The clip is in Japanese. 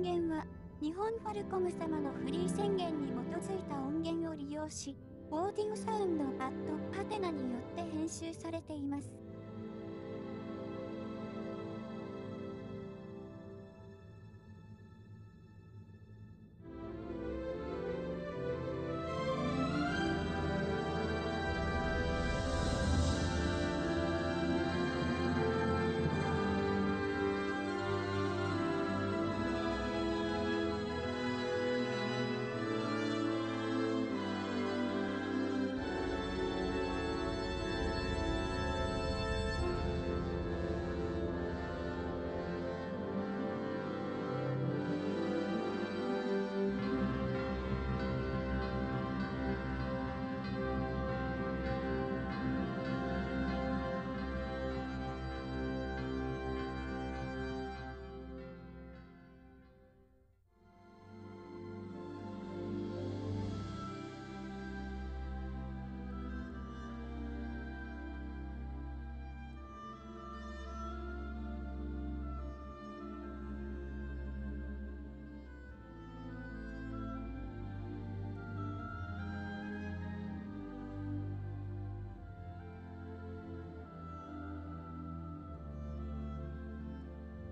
音源は、日本ファルコム様のフリー宣言に基づいた音源を利用し、オーディオサウンドパッドパテナによって編集されています。